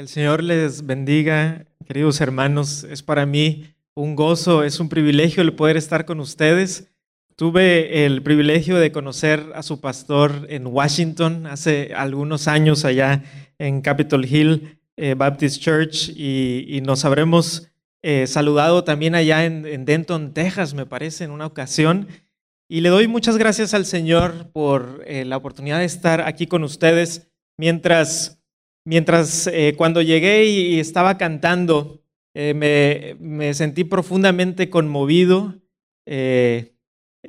Que el Señor les bendiga, queridos hermanos. Es para mí un gozo, es un privilegio el poder estar con ustedes. Tuve el privilegio de conocer a su pastor en Washington hace algunos años allá en Capitol Hill eh, Baptist Church y, nos habremos eh, saludado también allá en, Denton, Texas, me parece, en una ocasión. Y le doy muchas gracias al Señor por eh, la oportunidad de estar aquí con ustedes mientras Mientras eh, cuando llegué y estaba cantando, eh, me, sentí profundamente conmovido. Eh,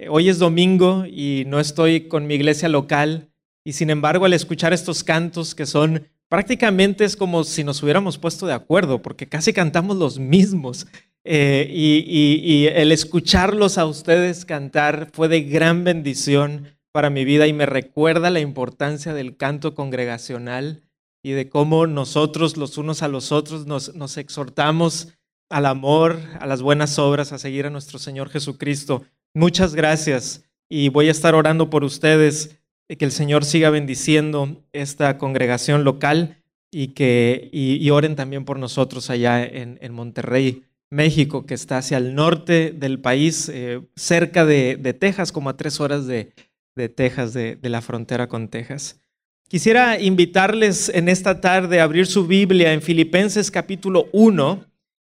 hoy es domingo y no estoy con mi iglesia local y sin embargo al escuchar estos cantos que son prácticamente es como si nos hubiéramos puesto de acuerdo porque casi cantamos los mismos. y el escucharlos a ustedes cantar fue de gran bendición para mi vida y me recuerda la importancia del canto congregacional y de cómo nosotros los unos a los otros nos, exhortamos al amor, a las buenas obras, a seguir a nuestro Señor Jesucristo. Muchas gracias y voy a estar orando por ustedes, y que el Señor siga bendiciendo esta congregación local y que y, oren también por nosotros allá en, Monterrey, México, que está hacia el norte del país, eh, cerca de, Texas, como a tres horas de, Texas, de la frontera con Texas. Quisiera invitarles en esta tarde a abrir su Biblia en Filipenses capítulo 1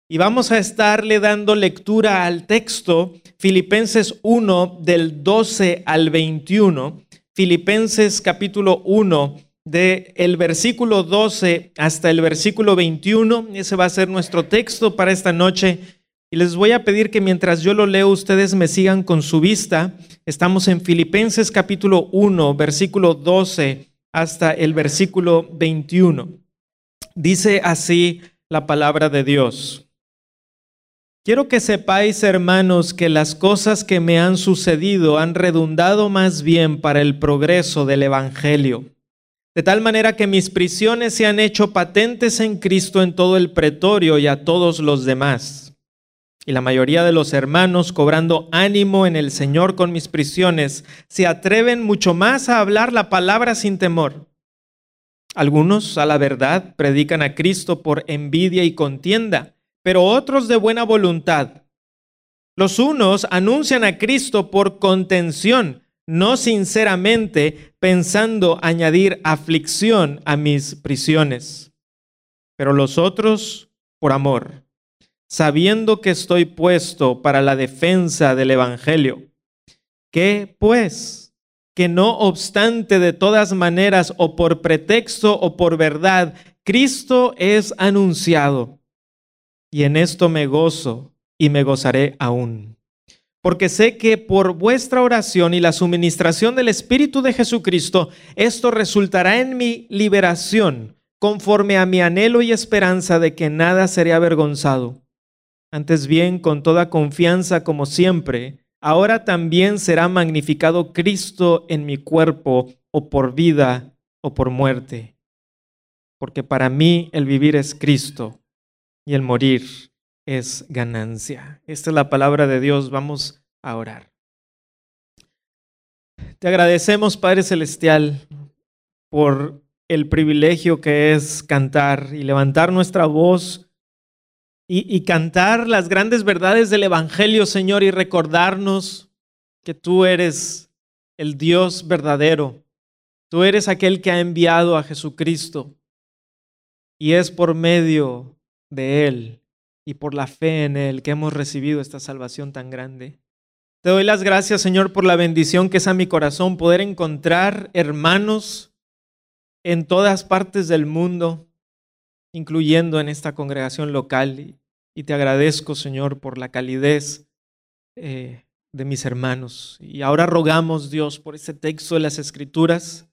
y vamos a estarle dando lectura al texto Filipenses 1 del 12 al 21. Filipenses capítulo 1 del el versículo 12 hasta el versículo 21. Ese va a ser nuestro texto para esta noche. Y les voy a pedir que mientras yo lo leo, ustedes me sigan con su vista. Estamos en Filipenses capítulo 1, versículo 12 hasta el versículo 21. Dice así la palabra de Dios. Quiero que sepáis, hermanos, que las cosas que me han sucedido han redundado más bien para el progreso del Evangelio, de tal manera que mis prisiones se han hecho patentes en Cristo en todo el pretorio y a todos los demás y la mayoría de los hermanos, cobrando ánimo en el Señor con mis prisiones, se atreven mucho más a hablar la palabra sin temor. Algunos, a la verdad, predican a Cristo por envidia y contienda, pero otros de buena voluntad. Los unos anuncian a Cristo por contención, no sinceramente pensando añadir aflicción a mis prisiones, pero los otros por amor sabiendo que estoy puesto para la defensa del Evangelio. ¿Qué pues? Que no obstante de todas maneras o por pretexto o por verdad, Cristo es anunciado. Y en esto me gozo y me gozaré aún. Porque sé que por vuestra oración y la suministración del Espíritu de Jesucristo, esto resultará en mi liberación, conforme a mi anhelo y esperanza de que nada seré avergonzado antes bien, con toda confianza como siempre, ahora también será magnificado Cristo en mi cuerpo, o por vida o por muerte. Porque para mí el vivir es Cristo y el morir es ganancia. Esta es la palabra de Dios. Vamos a orar. Te agradecemos, Padre Celestial, por el privilegio que es cantar y levantar nuestra voz y, cantar las grandes verdades del Evangelio, Señor, y recordarnos que tú eres el Dios verdadero. Tú eres aquel que ha enviado a Jesucristo. Y es por medio de Él y por la fe en Él que hemos recibido esta salvación tan grande. Te doy las gracias, Señor, por la bendición que es a mi corazón poder encontrar hermanos en todas partes del mundo incluyendo en esta congregación local. Y te agradezco, Señor, por la calidez eh, de mis hermanos. Y ahora rogamos, Dios, por este texto de las Escrituras,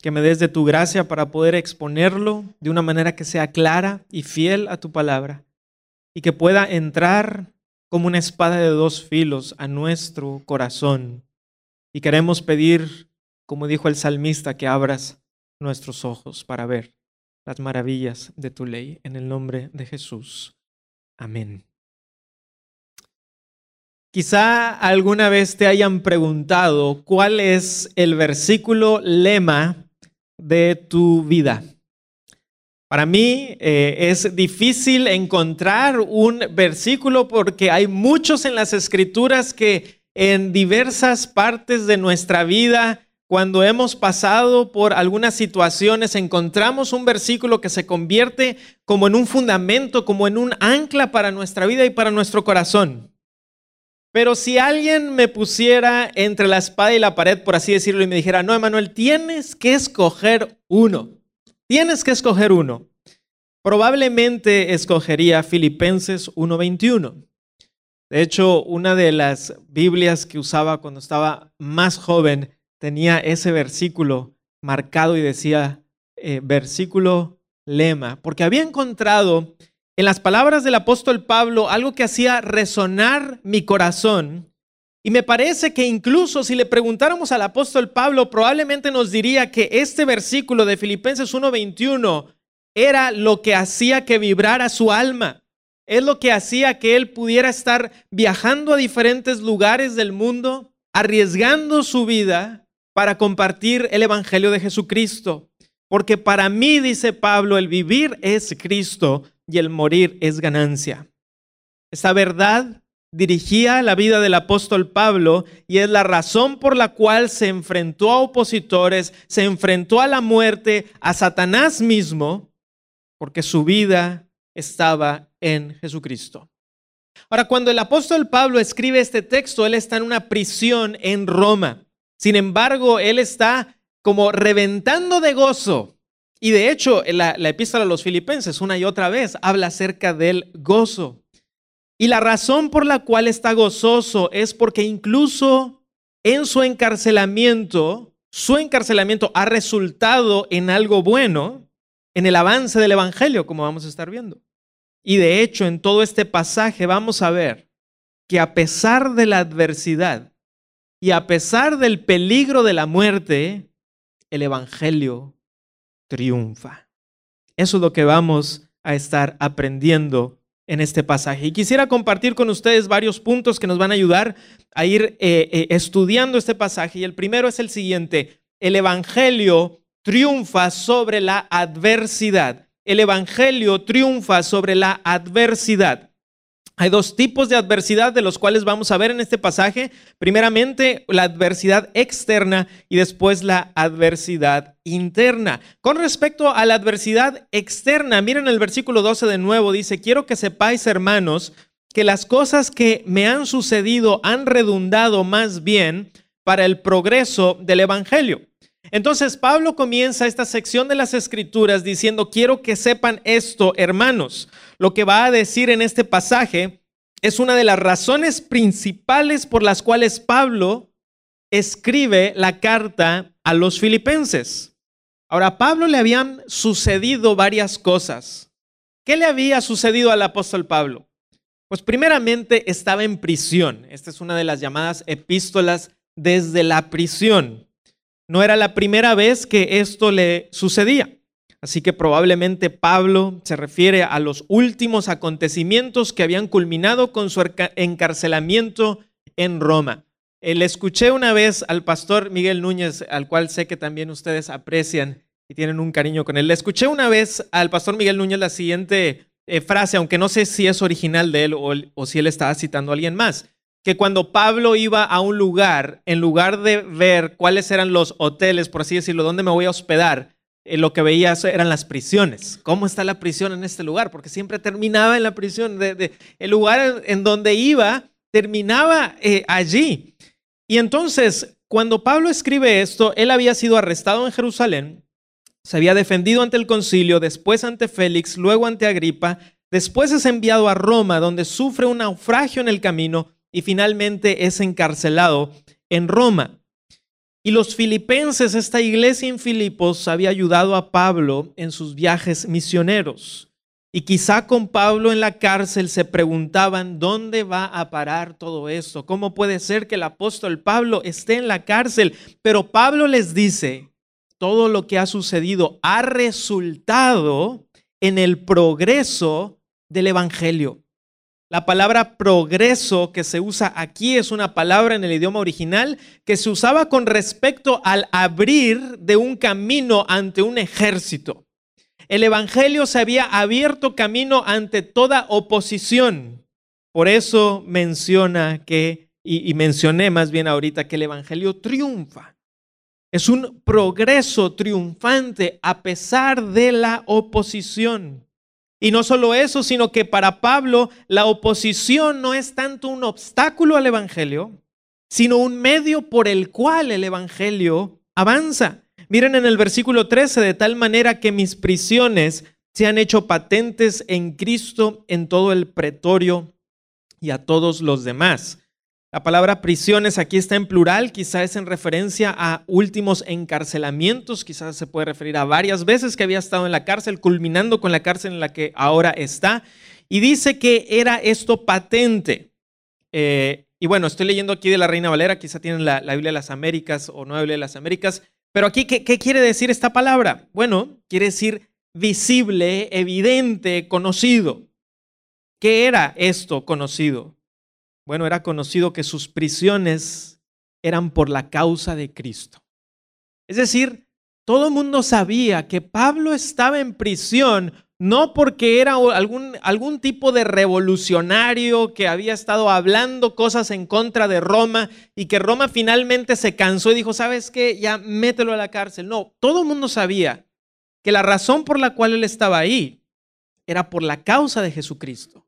que me des de tu gracia para poder exponerlo de una manera que sea clara y fiel a tu palabra, y que pueda entrar como una espada de dos filos a nuestro corazón. Y queremos pedir, como dijo el salmista, que abras nuestros ojos para ver las maravillas de tu ley. En el nombre de Jesús. Amén. Quizá alguna vez te hayan preguntado cuál es el versículo lema de tu vida. Para mí eh, es difícil encontrar un versículo porque hay muchos en las escrituras que en diversas partes de nuestra vida, cuando hemos pasado por algunas situaciones, encontramos un versículo que se convierte como en un fundamento, como en un ancla para nuestra vida y para nuestro corazón. Pero si alguien me pusiera entre la espada y la pared, por así decirlo, y me dijera, no, Emanuel, tienes que escoger uno. Tienes que escoger uno. Probablemente escogería Filipenses 1.21. De hecho, una de las Biblias que usaba cuando estaba más joven tenía ese versículo marcado y decía eh, versículo lema, porque había encontrado en las palabras del apóstol Pablo algo que hacía resonar mi corazón y me parece que incluso si le preguntáramos al apóstol Pablo, probablemente nos diría que este versículo de Filipenses 1:21 era lo que hacía que vibrara su alma. Es lo que hacía que él pudiera estar viajando a diferentes lugares del mundo, arriesgando su vida para compartir el Evangelio de Jesucristo. Porque para mí, dice Pablo, el vivir es Cristo y el morir es ganancia. Esta verdad dirigía la vida del apóstol Pablo y es la razón por la cual se enfrentó a opositores, se enfrentó a la muerte, a Satanás mismo, porque su vida estaba en Jesucristo. Ahora, cuando el apóstol Pablo escribe este texto, él está en una prisión en Roma. Sin embargo, él está como reventando de gozo. Y de hecho, la, la epístola a los filipenses una y otra vez habla acerca del gozo. Y la razón por la cual está gozoso es porque incluso en su encarcelamiento, su encarcelamiento ha resultado en algo bueno, en el avance del Evangelio, como vamos a estar viendo. Y de hecho, en todo este pasaje vamos a ver que a pesar de la adversidad y a pesar del peligro de la muerte, el Evangelio triunfa. Eso es lo que vamos a estar aprendiendo en este pasaje. Y quisiera compartir con ustedes varios puntos que nos van a ayudar a ir eh, eh, estudiando este pasaje. Y el primero es el siguiente, el Evangelio triunfa sobre la adversidad. El Evangelio triunfa sobre la adversidad. Hay dos tipos de adversidad de los cuales vamos a ver en este pasaje. Primeramente, la adversidad externa y después la adversidad interna. Con respecto a la adversidad externa, miren el versículo 12 de nuevo, dice, quiero que sepáis, hermanos, que las cosas que me han sucedido han redundado más bien para el progreso del Evangelio. Entonces Pablo comienza esta sección de las escrituras diciendo, quiero que sepan esto, hermanos. Lo que va a decir en este pasaje es una de las razones principales por las cuales Pablo escribe la carta a los filipenses. Ahora, a Pablo le habían sucedido varias cosas. ¿Qué le había sucedido al apóstol Pablo? Pues primeramente estaba en prisión. Esta es una de las llamadas epístolas desde la prisión. No era la primera vez que esto le sucedía. Así que probablemente Pablo se refiere a los últimos acontecimientos que habían culminado con su encarcelamiento en Roma. Eh, le escuché una vez al pastor Miguel Núñez, al cual sé que también ustedes aprecian y tienen un cariño con él. Le escuché una vez al pastor Miguel Núñez la siguiente eh, frase, aunque no sé si es original de él o, o si él estaba citando a alguien más que cuando Pablo iba a un lugar, en lugar de ver cuáles eran los hoteles, por así decirlo, dónde me voy a hospedar, lo que veía eran las prisiones. ¿Cómo está la prisión en este lugar? Porque siempre terminaba en la prisión. De, el lugar en donde iba terminaba eh, allí. Y entonces, cuando Pablo escribe esto, él había sido arrestado en Jerusalén, se había defendido ante el concilio, después ante Félix, luego ante Agripa, después es enviado a Roma, donde sufre un naufragio en el camino y finalmente es encarcelado en Roma. Y los filipenses, esta iglesia en Filipos, había ayudado a Pablo en sus viajes misioneros. Y quizá con Pablo en la cárcel se preguntaban, ¿dónde va a parar todo esto? ¿Cómo puede ser que el apóstol Pablo esté en la cárcel? Pero Pablo les dice, todo lo que ha sucedido ha resultado en el progreso del Evangelio. La palabra progreso que se usa aquí es una palabra en el idioma original que se usaba con respecto al abrir de un camino ante un ejército. El Evangelio se había abierto camino ante toda oposición. Por eso menciona que, y, y mencioné más bien ahorita, que el Evangelio triunfa. Es un progreso triunfante a pesar de la oposición. Y no solo eso, sino que para Pablo la oposición no es tanto un obstáculo al Evangelio, sino un medio por el cual el Evangelio avanza. Miren en el versículo 13, de tal manera que mis prisiones se han hecho patentes en Cristo en todo el pretorio y a todos los demás. La palabra prisiones aquí está en plural, quizás es en referencia a últimos encarcelamientos, quizás se puede referir a varias veces que había estado en la cárcel, culminando con la cárcel en la que ahora está. Y dice que era esto patente. Eh, y bueno, estoy leyendo aquí de la Reina Valera, quizá tienen la, Biblia de las Américas o Nueva Biblia de las Américas, pero aquí, ¿qué, ¿qué quiere decir esta palabra? Bueno, quiere decir visible, evidente, conocido. ¿Qué era esto conocido? Bueno, era conocido que sus prisiones eran por la causa de Cristo. Es decir, todo el mundo sabía que Pablo estaba en prisión no porque era algún, algún tipo de revolucionario que había estado hablando cosas en contra de Roma y que Roma finalmente se cansó y dijo, ¿sabes qué? Ya mételo a la cárcel. No, todo el mundo sabía que la razón por la cual él estaba ahí era por la causa de Jesucristo,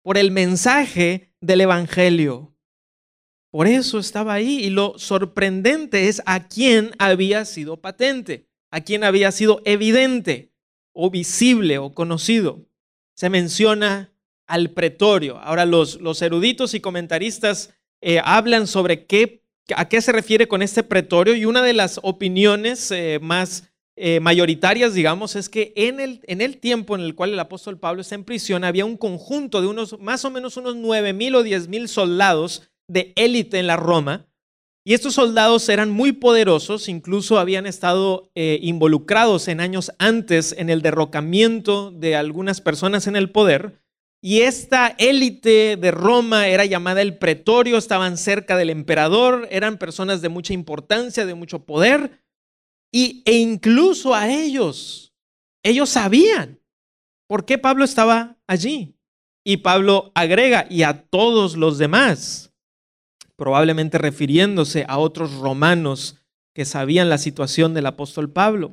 por el mensaje del Evangelio. Por eso estaba ahí y lo sorprendente es a quién había sido patente, a quién había sido evidente o visible o conocido. Se menciona al pretorio. Ahora los, los eruditos y comentaristas eh, hablan sobre qué, a qué se refiere con este pretorio y una de las opiniones eh, más eh, mayoritarias, digamos, es que en el, en el tiempo en el cual el apóstol Pablo está en prisión, había un conjunto de unos, más o menos unos nueve mil o diez mil soldados de élite en la Roma. Y estos soldados eran muy poderosos, incluso habían estado eh, involucrados en años antes en el derrocamiento de algunas personas en el poder. Y esta élite de Roma era llamada el pretorio, estaban cerca del emperador, eran personas de mucha importancia, de mucho poder. Y, e incluso a ellos, ellos sabían por qué Pablo estaba allí. Y Pablo agrega, y a todos los demás, probablemente refiriéndose a otros romanos que sabían la situación del apóstol Pablo.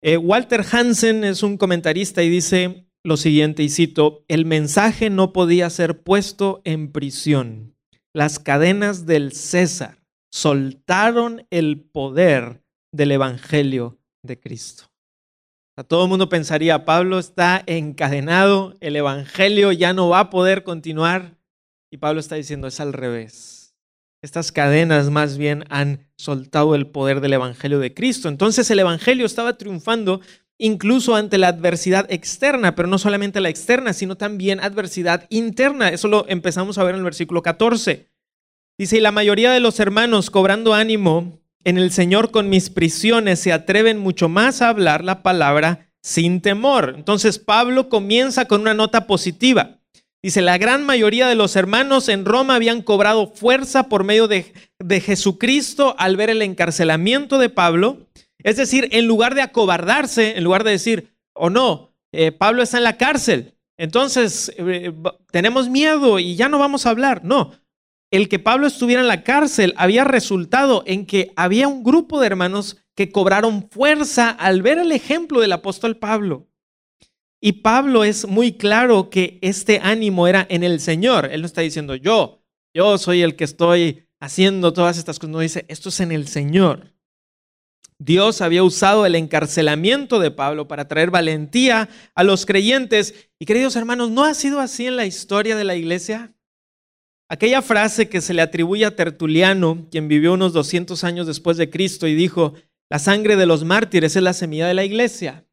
Eh, Walter Hansen es un comentarista y dice lo siguiente, y cito, el mensaje no podía ser puesto en prisión. Las cadenas del César soltaron el poder del Evangelio de Cristo. A todo el mundo pensaría, Pablo está encadenado, el Evangelio ya no va a poder continuar. Y Pablo está diciendo, es al revés. Estas cadenas más bien han soltado el poder del Evangelio de Cristo. Entonces el Evangelio estaba triunfando incluso ante la adversidad externa, pero no solamente la externa, sino también adversidad interna. Eso lo empezamos a ver en el versículo 14. Dice, y la mayoría de los hermanos cobrando ánimo en el Señor con mis prisiones se atreven mucho más a hablar la palabra sin temor. Entonces Pablo comienza con una nota positiva. Dice, la gran mayoría de los hermanos en Roma habían cobrado fuerza por medio de, Jesucristo al ver el encarcelamiento de Pablo. Es decir, en lugar de acobardarse, en lugar de decir, o oh, no, eh, Pablo está en la cárcel, entonces eh, tenemos miedo y ya no vamos a hablar. No, el que Pablo estuviera en la cárcel había resultado en que había un grupo de hermanos que cobraron fuerza al ver el ejemplo del apóstol Pablo. Y Pablo es muy claro que este ánimo era en el Señor. Él no está diciendo yo, yo soy el que estoy haciendo todas estas cosas. No dice, esto es en el Señor. Dios había usado el encarcelamiento de Pablo para traer valentía a los creyentes. Y queridos hermanos, ¿no ha sido así en la historia de la iglesia? Aquella frase que se le atribuye a Tertuliano, quien vivió unos 200 años después de Cristo y dijo, la sangre de los mártires es la semilla de la iglesia.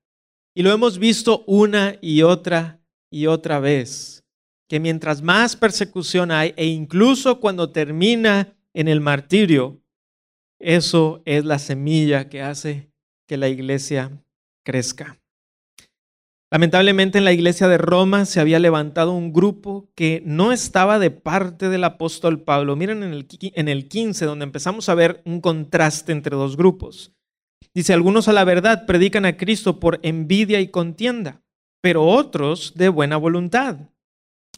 Y lo hemos visto una y otra y otra vez, que mientras más persecución hay, e incluso cuando termina en el martirio, eso es la semilla que hace que la iglesia crezca. Lamentablemente en la iglesia de Roma se había levantado un grupo que no estaba de parte del apóstol Pablo. Miren en el, en el 15, donde empezamos a ver un contraste entre dos grupos. Dice, algunos a la verdad predican a Cristo por envidia y contienda, pero otros de buena voluntad.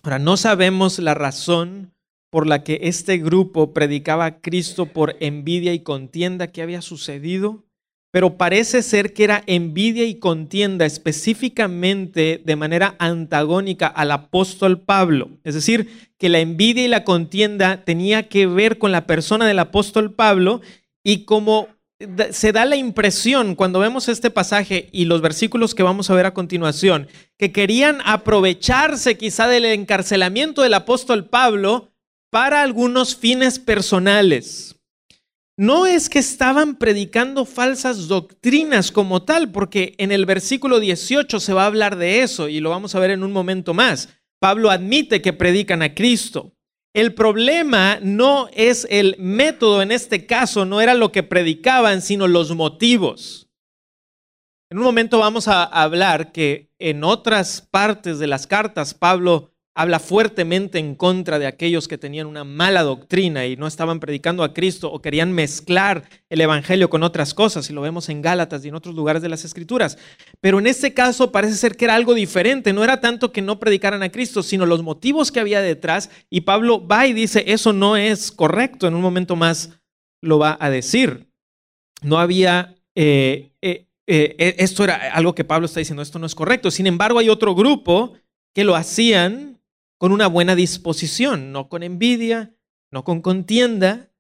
Ahora, no sabemos la razón por la que este grupo predicaba a Cristo por envidia y contienda que había sucedido, pero parece ser que era envidia y contienda específicamente de manera antagónica al apóstol Pablo. Es decir, que la envidia y la contienda tenía que ver con la persona del apóstol Pablo y como se da la impresión cuando vemos este pasaje y los versículos que vamos a ver a continuación, que querían aprovecharse quizá del encarcelamiento del apóstol Pablo para algunos fines personales. No es que estaban predicando falsas doctrinas como tal, porque en el versículo 18 se va a hablar de eso y lo vamos a ver en un momento más. Pablo admite que predican a Cristo. El problema no es el método en este caso, no era lo que predicaban, sino los motivos. En un momento vamos a hablar que en otras partes de las cartas Pablo habla fuertemente en contra de aquellos que tenían una mala doctrina y no estaban predicando a Cristo o querían mezclar el Evangelio con otras cosas, y lo vemos en Gálatas y en otros lugares de las Escrituras. Pero en este caso parece ser que era algo diferente, no era tanto que no predicaran a Cristo, sino los motivos que había detrás, y Pablo va y dice, eso no es correcto, en un momento más lo va a decir. No había... Eh, eh, eh, esto era algo que Pablo está diciendo, esto no es correcto. Sin embargo, hay otro grupo que lo hacían con una buena disposición, no con envidia, no con contienda.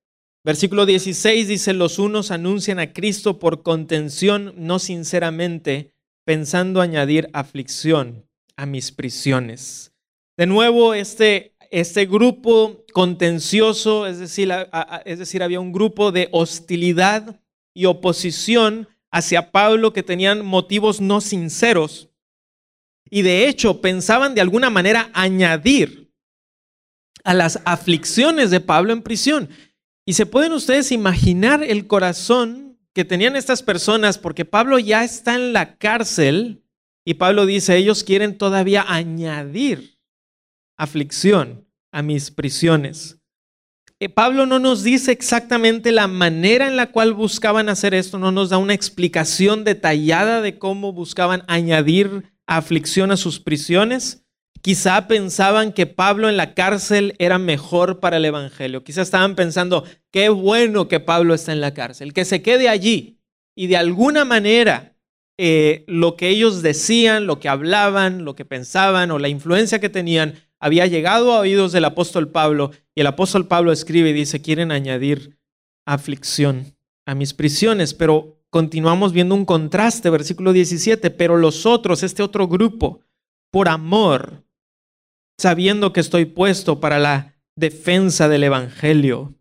Versículo 16 dice, los unos anuncian a Cristo por contención, no sinceramente, pensando añadir aflicción a mis prisiones. De nuevo, este, este grupo contencioso, es decir, es decir, había un grupo de hostilidad y oposición hacia Pablo que tenían motivos no sinceros y de hecho pensaban de alguna manera añadir a las aflicciones de Pablo en prisión. Y se pueden ustedes imaginar el corazón que tenían estas personas porque Pablo ya está en la cárcel y Pablo dice, ellos quieren todavía añadir aflicción a mis prisiones. Eh, Pablo no nos dice exactamente la manera en la cual buscaban hacer esto, no nos da una explicación detallada de cómo buscaban añadir aflicción a sus prisiones. Quizá pensaban que Pablo en la cárcel era mejor para el Evangelio. Quizá estaban pensando, qué bueno que Pablo está en la cárcel, que se quede allí. Y de alguna manera eh, lo que ellos decían, lo que hablaban, lo que pensaban o la influencia que tenían había llegado a oídos del apóstol Pablo. Y el apóstol Pablo escribe y dice, quieren añadir aflicción a mis prisiones, pero continuamos viendo un contraste, versículo 17, pero los otros, este otro grupo, por amor, sabiendo que estoy puesto para la defensa del Evangelio.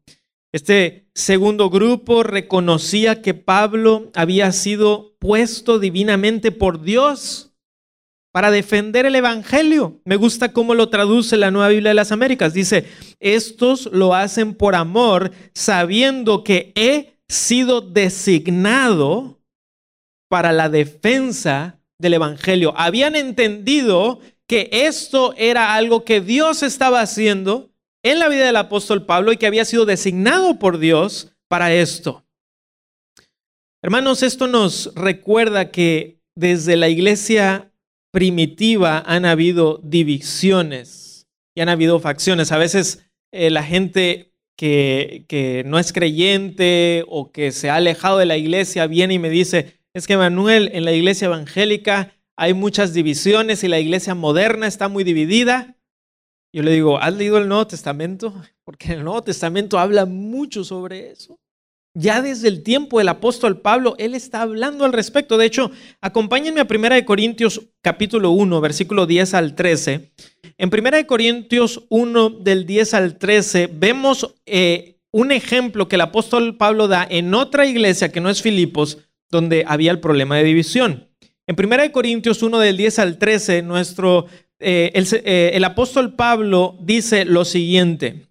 Este segundo grupo reconocía que Pablo había sido puesto divinamente por Dios para defender el Evangelio. Me gusta cómo lo traduce la Nueva Biblia de las Américas. Dice, estos lo hacen por amor, sabiendo que he sido designado para la defensa del Evangelio. Habían entendido que esto era algo que Dios estaba haciendo en la vida del apóstol Pablo y que había sido designado por Dios para esto. Hermanos, esto nos recuerda que desde la iglesia primitiva han habido divisiones y han habido facciones. A veces eh, la gente que, no es creyente o que se ha alejado de la iglesia viene y me dice, es que Manuel, en la iglesia evangélica hay muchas divisiones y la iglesia moderna está muy dividida. Yo le digo, ¿has leído el Nuevo Testamento? Porque el Nuevo Testamento habla mucho sobre eso. Ya desde el tiempo del apóstol Pablo, él está hablando al respecto. De hecho, acompáñenme a 1 Corintios capítulo 1, versículo 10 al 13. En 1 Corintios 1 del 10 al 13 vemos eh, un ejemplo que el apóstol Pablo da en otra iglesia que no es Filipos, donde había el problema de división. En 1 Corintios 1 del 10 al 13, nuestro, eh, eh, el apóstol Pablo dice lo siguiente.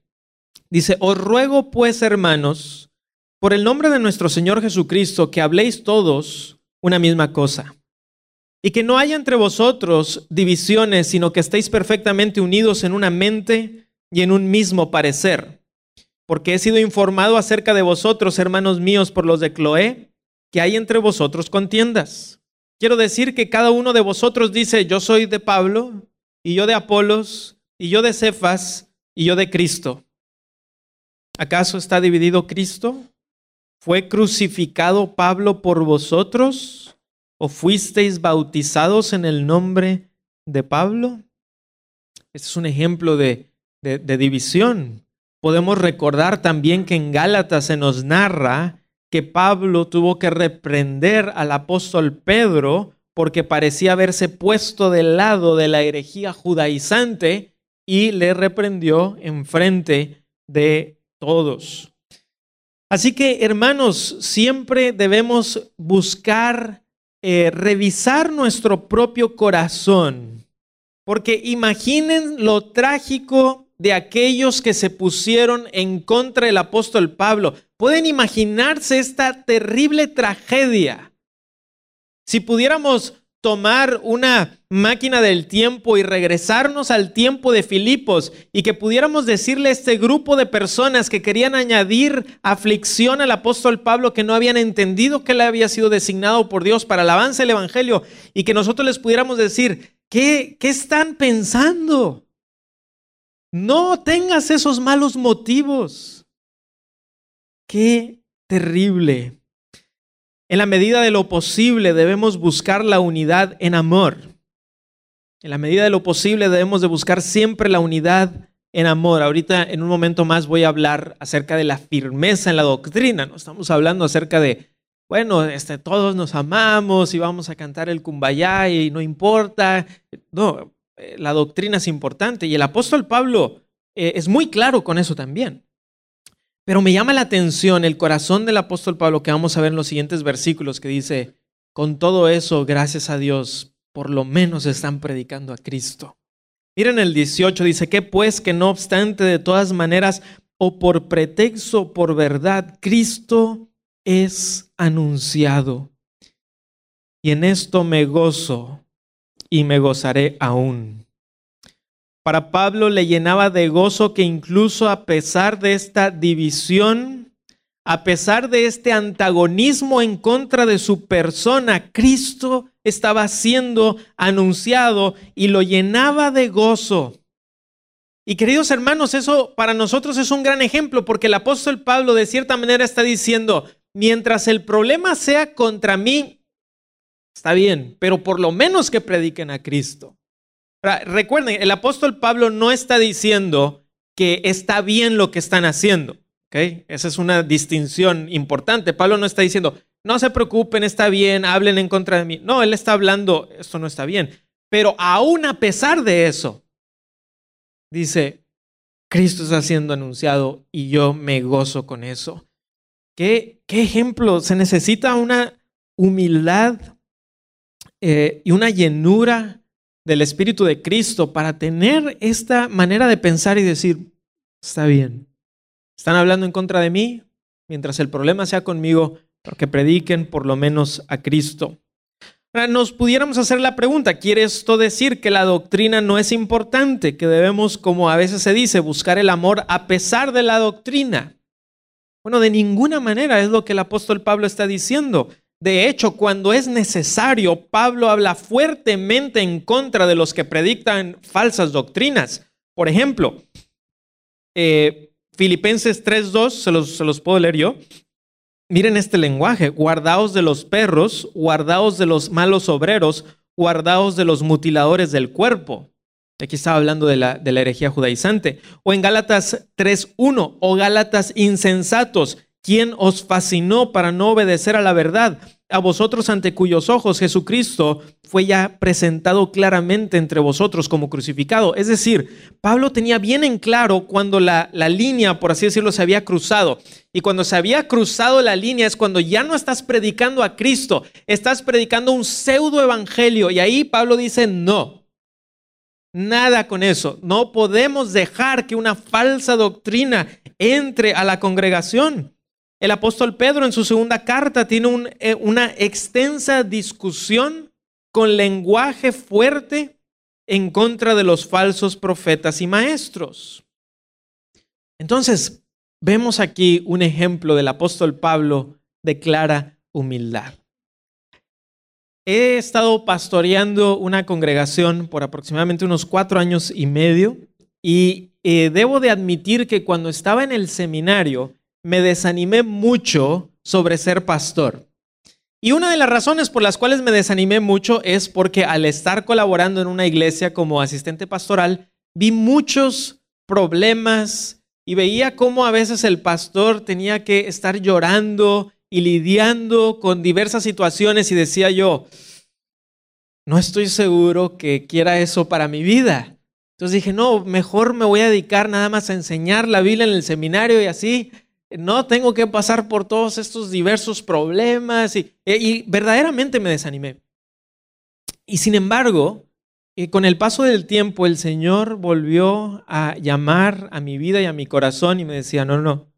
Dice, os ruego pues, hermanos, por el nombre de nuestro Señor Jesucristo, que habléis todos una misma cosa. Y que no haya entre vosotros divisiones, sino que estéis perfectamente unidos en una mente y en un mismo parecer. Porque he sido informado acerca de vosotros, hermanos míos, por los de Cloé, que hay entre vosotros contiendas. Quiero decir que cada uno de vosotros dice, yo soy de Pablo, y yo de Apolos, y yo de Cefas, y yo de Cristo. ¿Acaso está dividido Cristo? ¿Fue crucificado Pablo por vosotros? ¿O fuisteis bautizados en el nombre de Pablo? Este es un ejemplo de, de, división. Podemos recordar también que en Gálatas se nos narra que Pablo tuvo que reprender al apóstol Pedro porque parecía haberse puesto del lado de la herejía judaizante y le reprendió en frente de todos. Así que, hermanos, siempre debemos buscar eh, revisar nuestro propio corazón, porque imaginen lo trágico de aquellos que se pusieron en contra del apóstol Pablo. Pueden imaginarse esta terrible tragedia. Si pudiéramos tomar una máquina del tiempo y regresarnos al tiempo de Filipos y que pudiéramos decirle a este grupo de personas que querían añadir aflicción al apóstol Pablo que no habían entendido que él había sido designado por Dios para el avance del Evangelio y que nosotros les pudiéramos decir, ¿qué, qué están pensando? No tengas esos malos motivos. Qué terrible. En la medida de lo posible debemos buscar la unidad en amor. En la medida de lo posible debemos de buscar siempre la unidad en amor. Ahorita en un momento más voy a hablar acerca de la firmeza en la doctrina. No estamos hablando acerca de, bueno, este, todos nos amamos y vamos a cantar el kumbaya y no importa. No, eh, la doctrina es importante y el apóstol Pablo eh, es muy claro con eso también. Pero me llama la atención el corazón del apóstol Pablo que vamos a ver en los siguientes versículos que dice, con todo eso, gracias a Dios, por lo menos están predicando a Cristo. Miren el 18, dice que pues que no obstante de todas maneras o por pretexto o por verdad, Cristo es anunciado. Y en esto me gozo y me gozaré aún. Para Pablo le llenaba de gozo que incluso a pesar de esta división, a pesar de este antagonismo en contra de su persona, Cristo estaba siendo anunciado y lo llenaba de gozo. Y queridos hermanos, eso para nosotros es un gran ejemplo porque el apóstol Pablo de cierta manera está diciendo, mientras el problema sea contra mí, está bien, pero por lo menos que prediquen a Cristo. Recuerden, el apóstol Pablo no está diciendo que está bien lo que están haciendo. ¿okay? Esa es una distinción importante. Pablo no está diciendo, no se preocupen, está bien, hablen en contra de mí. No, él está hablando, esto no está bien. Pero aún a pesar de eso, dice, Cristo está siendo anunciado y yo me gozo con eso. ¿Qué, ejemplo? Se necesita una humildad eh, y una llenura del Espíritu de Cristo para tener esta manera de pensar y decir, está bien, están hablando en contra de mí, mientras el problema sea conmigo, que prediquen por lo menos a Cristo. Ahora, nos pudiéramos hacer la pregunta, ¿quiere esto decir que la doctrina no es importante, que debemos, como a veces se dice, buscar el amor a pesar de la doctrina? Bueno, de ninguna manera es lo que el apóstol Pablo está diciendo. De hecho, cuando es necesario, Pablo habla fuertemente en contra de los que predican falsas doctrinas. Por ejemplo, eh, Filipenses 3.2, se los, se los puedo leer yo. Miren este lenguaje, guardaos de los perros, guardaos de los malos obreros, guardaos de los mutiladores del cuerpo. Aquí estaba hablando de la, de la herejía judaizante. O en Gálatas 3.1, o Gálatas insensatos, ¿Quién os fascinó para no obedecer a la verdad? A vosotros ante cuyos ojos Jesucristo fue ya presentado claramente entre vosotros como crucificado. Es decir, Pablo tenía bien en claro cuando la, la línea, por así decirlo, se había cruzado. Y cuando se había cruzado la línea es cuando ya no estás predicando a Cristo, estás predicando un pseudo evangelio. Y ahí Pablo dice, no, Nada con eso. No podemos dejar que una falsa doctrina entre a la congregación. El apóstol Pedro en su segunda carta tiene eh, una extensa discusión con lenguaje fuerte en contra de los falsos profetas y maestros. Entonces, vemos aquí un ejemplo del apóstol Pablo de clara humildad. He estado pastoreando una congregación por aproximadamente unos cuatro años y medio y eh, debo de admitir que cuando estaba en el seminario me desanimé mucho sobre ser pastor. Y una de las razones por las cuales me desanimé mucho es porque al estar colaborando en una iglesia como asistente pastoral, vi muchos problemas y veía cómo a veces el pastor tenía que estar llorando y lidiando con diversas situaciones y decía yo, no estoy seguro que quiera eso para mi vida. Entonces dije, no, mejor me voy a dedicar nada más a enseñar la Biblia en el seminario y así no tengo que pasar por todos estos diversos problemas y, y verdaderamente me desanimé. Y sin embargo, eh, con el paso del tiempo el Señor volvió a llamar a mi vida y a mi corazón y me decía, no, no.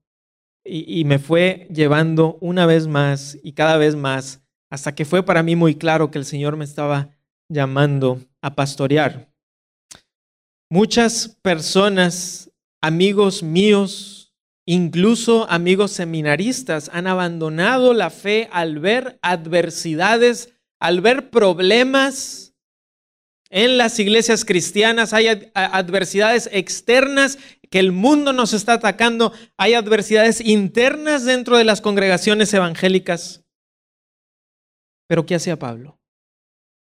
Y, y me fue llevando una vez más y cada vez más hasta que fue para mí muy claro que el Señor me estaba llamando a pastorear. Muchas personas, amigos míos, incluso amigos seminaristas, han abandonado la fe al ver adversidades, al ver problemas. En las iglesias cristianas hay adversidades externas que el mundo nos está atacando, hay adversidades internas dentro de las congregaciones evangélicas. Pero ¿qué hacía Pablo?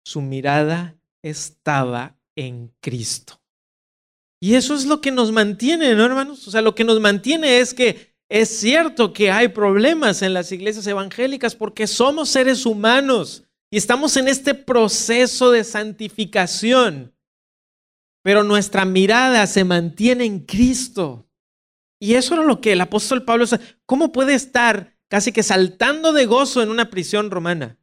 Su mirada estaba en Cristo. Y eso es lo que nos mantiene, ¿no, hermanos? O sea, lo que nos mantiene es que es cierto que hay problemas en las iglesias evangélicas porque somos seres humanos y estamos en este proceso de santificación, pero nuestra mirada se mantiene en Cristo. Y eso era lo que el apóstol Pablo, ¿cómo puede estar casi que saltando de gozo en una prisión romana?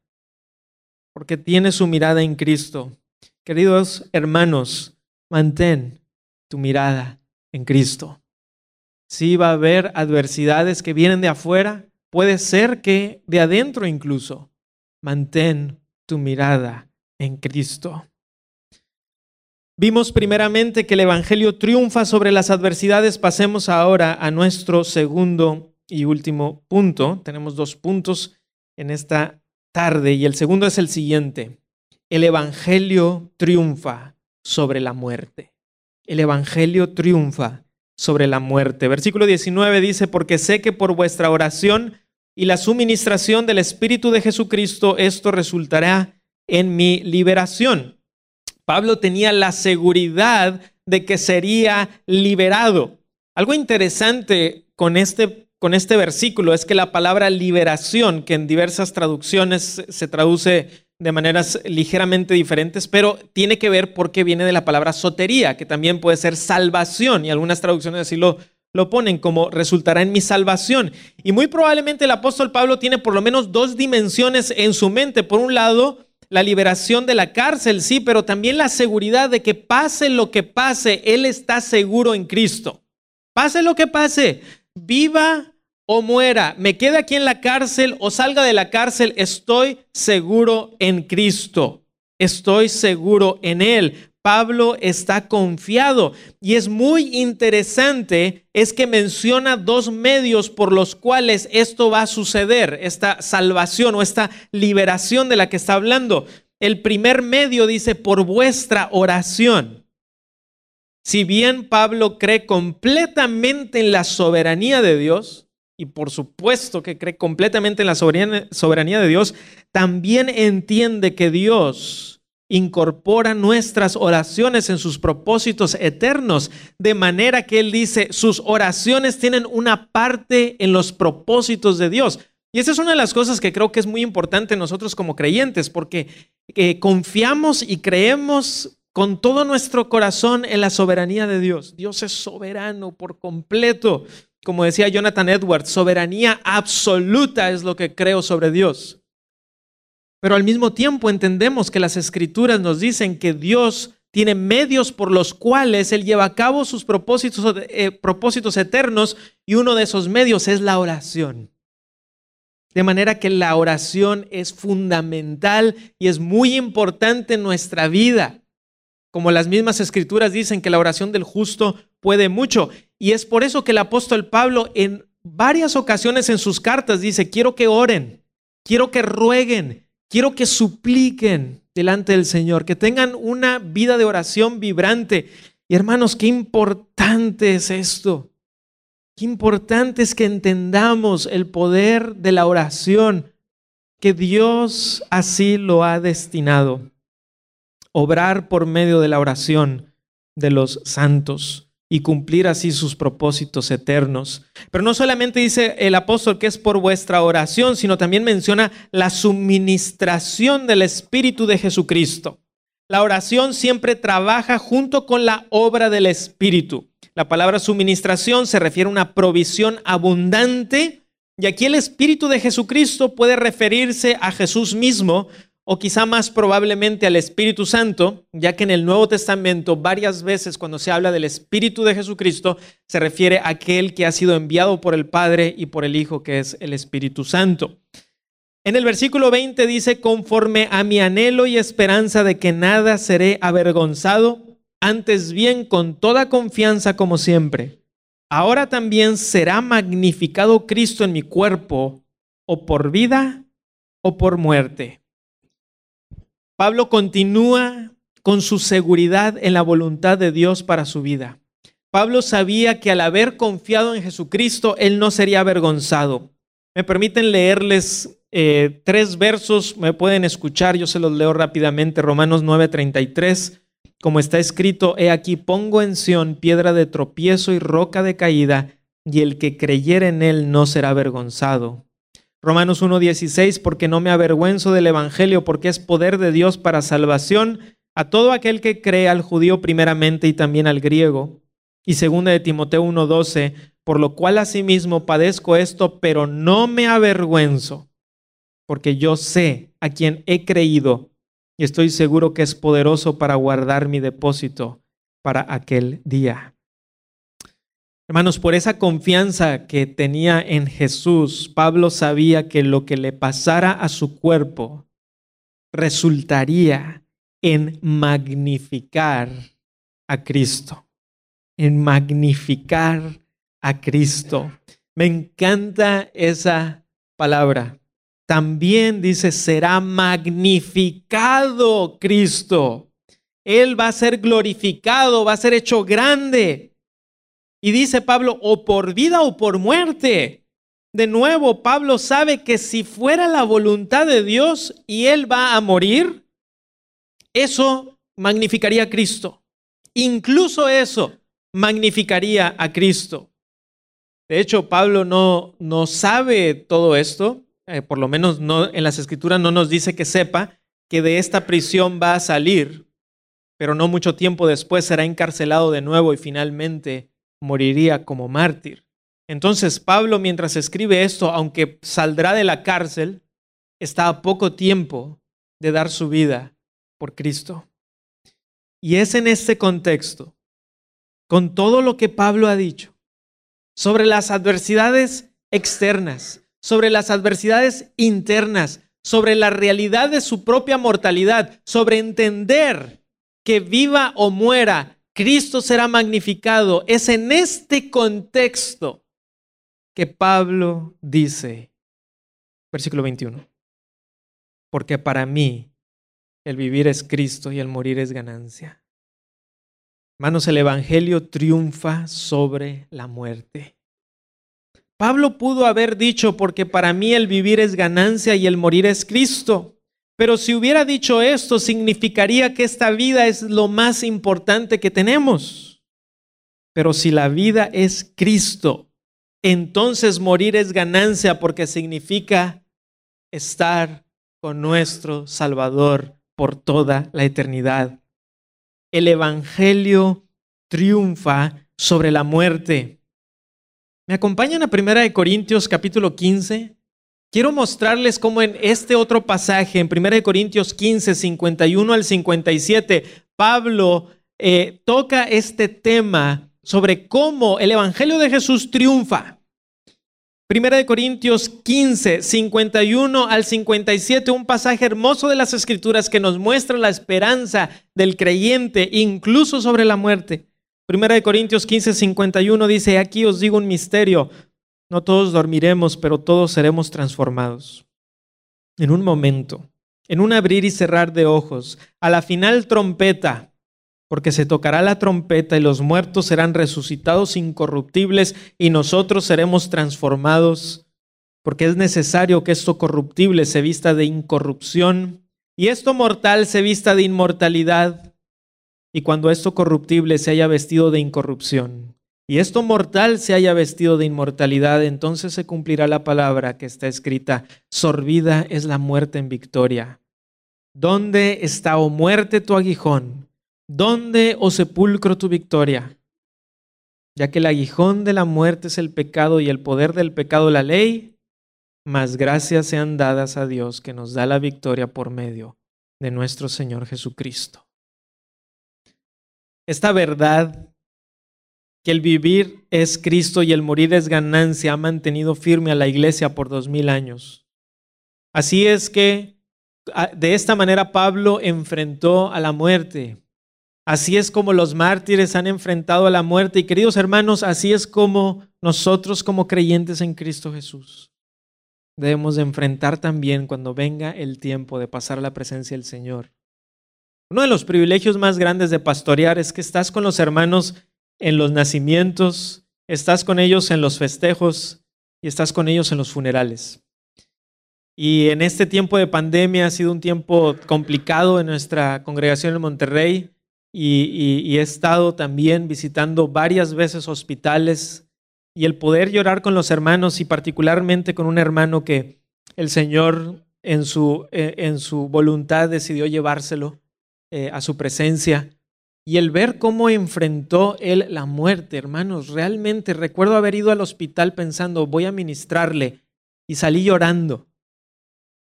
Porque tiene su mirada en Cristo. Queridos hermanos, mantén tu mirada en Cristo. Si va a haber adversidades que vienen de afuera, puede ser que de adentro incluso. Mantén tu mirada en Cristo. Vimos primeramente que el Evangelio triunfa sobre las adversidades. Pasemos ahora a nuestro segundo y último punto. Tenemos dos puntos en esta tarde y el segundo es el siguiente. El Evangelio triunfa sobre la muerte el Evangelio triunfa sobre la muerte. Versículo 19 dice, porque sé que por vuestra oración y la suministración del Espíritu de Jesucristo esto resultará en mi liberación. Pablo tenía la seguridad de que sería liberado. Algo interesante con este, con este versículo es que la palabra liberación, que en diversas traducciones se traduce de maneras ligeramente diferentes, pero tiene que ver porque viene de la palabra sotería, que también puede ser salvación, y algunas traducciones así lo, lo ponen como resultará en mi salvación. Y muy probablemente el apóstol Pablo tiene por lo menos dos dimensiones en su mente. Por un lado, la liberación de la cárcel, sí, pero también la seguridad de que pase lo que pase, él está seguro en Cristo. Pase lo que pase, viva o muera, me quede aquí en la cárcel o salga de la cárcel, estoy seguro en Cristo. Estoy seguro en Él. Pablo está confiado y es muy interesante es que menciona dos medios por los cuales esto va a suceder, esta salvación o esta liberación de la que está hablando. El primer medio dice por vuestra oración. Si bien Pablo cree completamente en la soberanía de Dios, y por supuesto que cree completamente en la soberanía de Dios, también entiende que Dios incorpora nuestras oraciones en sus propósitos eternos, de manera que Él dice, sus oraciones tienen una parte en los propósitos de Dios. Y esa es una de las cosas que creo que es muy importante nosotros como creyentes, porque eh, confiamos y creemos con todo nuestro corazón en la soberanía de Dios. Dios es soberano por completo como decía Jonathan Edwards, soberanía absoluta es lo que creo sobre Dios. Pero al mismo tiempo entendemos que las escrituras nos dicen que Dios tiene medios por los cuales Él lleva a cabo sus propósitos, eh, propósitos eternos y uno de esos medios es la oración. De manera que la oración es fundamental y es muy importante en nuestra vida. Como las mismas escrituras dicen que la oración del justo puede mucho. Y es por eso que el apóstol Pablo en varias ocasiones en sus cartas dice, quiero que oren, quiero que rueguen, quiero que supliquen delante del Señor, que tengan una vida de oración vibrante. Y hermanos, qué importante es esto. Qué importante es que entendamos el poder de la oración, que Dios así lo ha destinado. Obrar por medio de la oración de los santos y cumplir así sus propósitos eternos. Pero no solamente dice el apóstol que es por vuestra oración, sino también menciona la suministración del Espíritu de Jesucristo. La oración siempre trabaja junto con la obra del Espíritu. La palabra suministración se refiere a una provisión abundante y aquí el Espíritu de Jesucristo puede referirse a Jesús mismo o quizá más probablemente al Espíritu Santo, ya que en el Nuevo Testamento varias veces cuando se habla del Espíritu de Jesucristo se refiere a aquel que ha sido enviado por el Padre y por el Hijo, que es el Espíritu Santo. En el versículo 20 dice, conforme a mi anhelo y esperanza de que nada seré avergonzado, antes bien con toda confianza como siempre. Ahora también será magnificado Cristo en mi cuerpo, o por vida o por muerte Pablo continúa con su seguridad en la voluntad de Dios para su vida. Pablo sabía que al haber confiado en Jesucristo, él no sería avergonzado. Me permiten leerles eh, tres versos, me pueden escuchar, yo se los leo rápidamente. Romanos 9:33, como está escrito, he aquí pongo en Sión piedra de tropiezo y roca de caída, y el que creyere en él no será avergonzado. Romanos 1.16, porque no me avergüenzo del Evangelio, porque es poder de Dios para salvación a todo aquel que cree, al judío primeramente y también al griego. Y segunda de Timoteo 1.12, por lo cual asimismo padezco esto, pero no me avergüenzo, porque yo sé a quien he creído y estoy seguro que es poderoso para guardar mi depósito para aquel día. Hermanos, por esa confianza que tenía en Jesús, Pablo sabía que lo que le pasara a su cuerpo resultaría en magnificar a Cristo, en magnificar a Cristo. Me encanta esa palabra. También dice, será magnificado Cristo. Él va a ser glorificado, va a ser hecho grande. Y dice Pablo, o por vida o por muerte. De nuevo, Pablo sabe que si fuera la voluntad de Dios y él va a morir, eso magnificaría a Cristo. Incluso eso magnificaría a Cristo. De hecho, Pablo no, no sabe todo esto, eh, por lo menos no, en las escrituras no nos dice que sepa que de esta prisión va a salir, pero no mucho tiempo después será encarcelado de nuevo y finalmente moriría como mártir. Entonces Pablo, mientras escribe esto, aunque saldrá de la cárcel, está a poco tiempo de dar su vida por Cristo. Y es en este contexto, con todo lo que Pablo ha dicho, sobre las adversidades externas, sobre las adversidades internas, sobre la realidad de su propia mortalidad, sobre entender que viva o muera, Cristo será magnificado. Es en este contexto que Pablo dice, versículo 21, porque para mí el vivir es Cristo y el morir es ganancia. Hermanos, el Evangelio triunfa sobre la muerte. Pablo pudo haber dicho, porque para mí el vivir es ganancia y el morir es Cristo. Pero si hubiera dicho esto, significaría que esta vida es lo más importante que tenemos. Pero si la vida es Cristo, entonces morir es ganancia porque significa estar con nuestro Salvador por toda la eternidad. El Evangelio triunfa sobre la muerte. ¿Me acompañan a 1 Corintios capítulo 15? Quiero mostrarles cómo en este otro pasaje, en 1 Corintios 15, 51 al 57, Pablo eh, toca este tema sobre cómo el Evangelio de Jesús triunfa. 1 Corintios 15, 51 al 57, un pasaje hermoso de las Escrituras que nos muestra la esperanza del creyente, incluso sobre la muerte. 1 Corintios 15, 51 dice, aquí os digo un misterio, no todos dormiremos, pero todos seremos transformados. en un momento, en un abrir y cerrar de ojos, a la final trompeta, porque se tocará la trompeta y los muertos serán resucitados incorruptibles y nosotros seremos transformados, porque es necesario que esto corruptible se vista de incorrupción y esto mortal se vista de inmortalidad, y cuando esto corruptible se haya vestido de incorrupción y esto mortal se haya vestido de inmortalidad, entonces se cumplirá la palabra que está escrita, sorbida es la muerte en victoria. ¿Dónde está, oh muerte, tu aguijón? ¿Dónde, oh sepulcro, tu victoria? Ya que el aguijón de la muerte es el pecado y el poder del pecado la ley, mas gracias sean dadas a Dios que nos da la victoria por medio de nuestro Señor Jesucristo. Esta verdad que el vivir es Cristo y el morir es ganancia ha mantenido firme a la iglesia por dos mil años. Así es que de esta manera Pablo enfrentó a la muerte. Así es como los mártires han enfrentado a la muerte. Y queridos hermanos, así es como nosotros como creyentes en Cristo Jesús debemos de enfrentar también cuando venga el tiempo de pasar a la presencia del Señor. Uno de los privilegios más grandes de pastorear es que estás con los hermanos en los nacimientos, estás con ellos en los festejos y estás con ellos en los funerales. Y en este tiempo de pandemia ha sido un tiempo complicado en nuestra congregación en Monterrey y, he estado también visitando varias veces hospitales y el poder llorar con los hermanos y particularmente con un hermano que el Señor en su, eh, en su voluntad decidió llevárselo eh, a su presencia. Y el ver cómo enfrentó él la muerte, hermanos, realmente recuerdo haber ido al hospital pensando, voy a ministrarle, y salí llorando,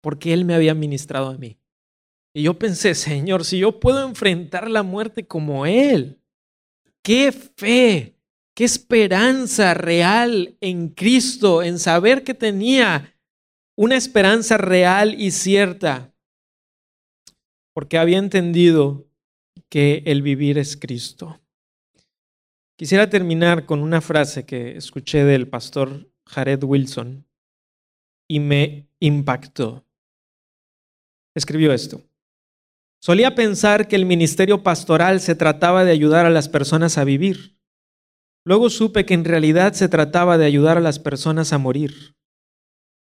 porque él me había ministrado a mí. Y yo pensé, Señor, si yo puedo enfrentar la muerte como Él, qué fe, qué esperanza real en Cristo, en saber que tenía una esperanza real y cierta, porque había entendido que el vivir es Cristo. Quisiera terminar con una frase que escuché del pastor Jared Wilson y me impactó. Escribió esto. Solía pensar que el ministerio pastoral se trataba de ayudar a las personas a vivir. Luego supe que en realidad se trataba de ayudar a las personas a morir.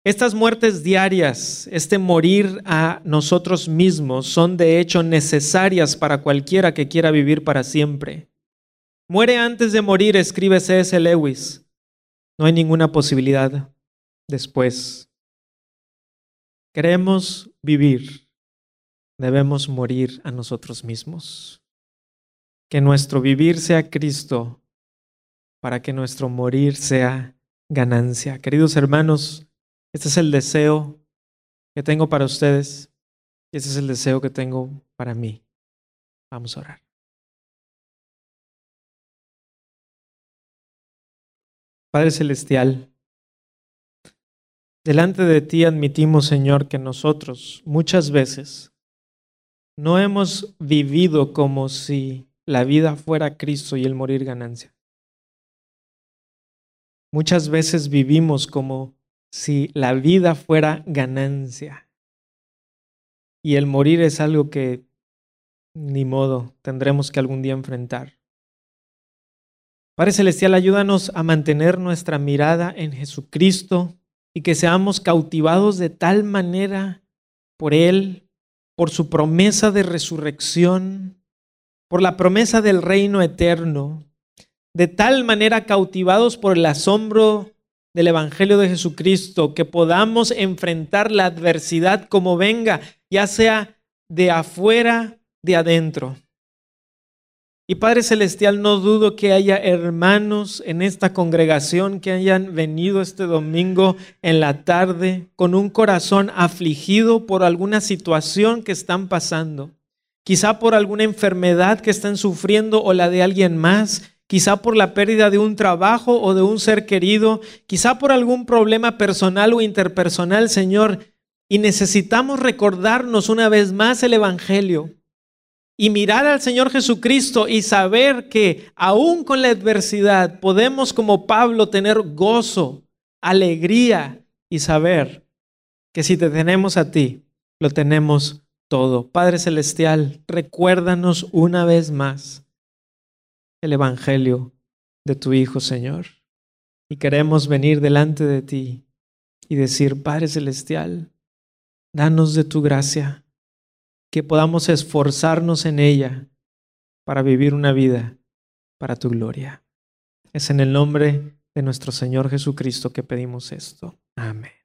Estas muertes diarias, este morir a nosotros mismos, son de hecho necesarias para cualquiera que quiera vivir para siempre. Muere antes de morir, escribe C.S. Lewis. No hay ninguna posibilidad después. Queremos vivir debemos morir a nosotros mismos. Que nuestro vivir sea Cristo para que nuestro morir sea ganancia. Queridos hermanos, este es el deseo que tengo para ustedes y este es el deseo que tengo para mí. Vamos a orar. Padre Celestial, delante de ti admitimos, Señor, que nosotros muchas veces no hemos vivido como si la vida fuera Cristo y el morir ganancia. Muchas veces vivimos como si la vida fuera ganancia y el morir es algo que ni modo tendremos que algún día enfrentar. Padre Celestial, ayúdanos a mantener nuestra mirada en Jesucristo y que seamos cautivados de tal manera por Él por su promesa de resurrección, por la promesa del reino eterno, de tal manera cautivados por el asombro del Evangelio de Jesucristo, que podamos enfrentar la adversidad como venga, ya sea de afuera, de adentro. Y Padre Celestial, no dudo que haya hermanos en esta congregación que hayan venido este domingo en la tarde con un corazón afligido por alguna situación que están pasando, quizá por alguna enfermedad que están sufriendo o la de alguien más, quizá por la pérdida de un trabajo o de un ser querido, quizá por algún problema personal o interpersonal, Señor. Y necesitamos recordarnos una vez más el Evangelio y mirar al Señor Jesucristo y saber que aún con la adversidad podemos como Pablo tener gozo, alegría y saber que si te tenemos a ti, lo tenemos todo. Padre Celestial, recuérdanos una vez más el Evangelio de tu Hijo, Señor. Y queremos venir delante de ti y decir, Padre Celestial, danos de tu gracia, que podamos esforzarnos en ella para vivir una vida para tu gloria. Es en el nombre de nuestro Señor Jesucristo que pedimos esto. Amén.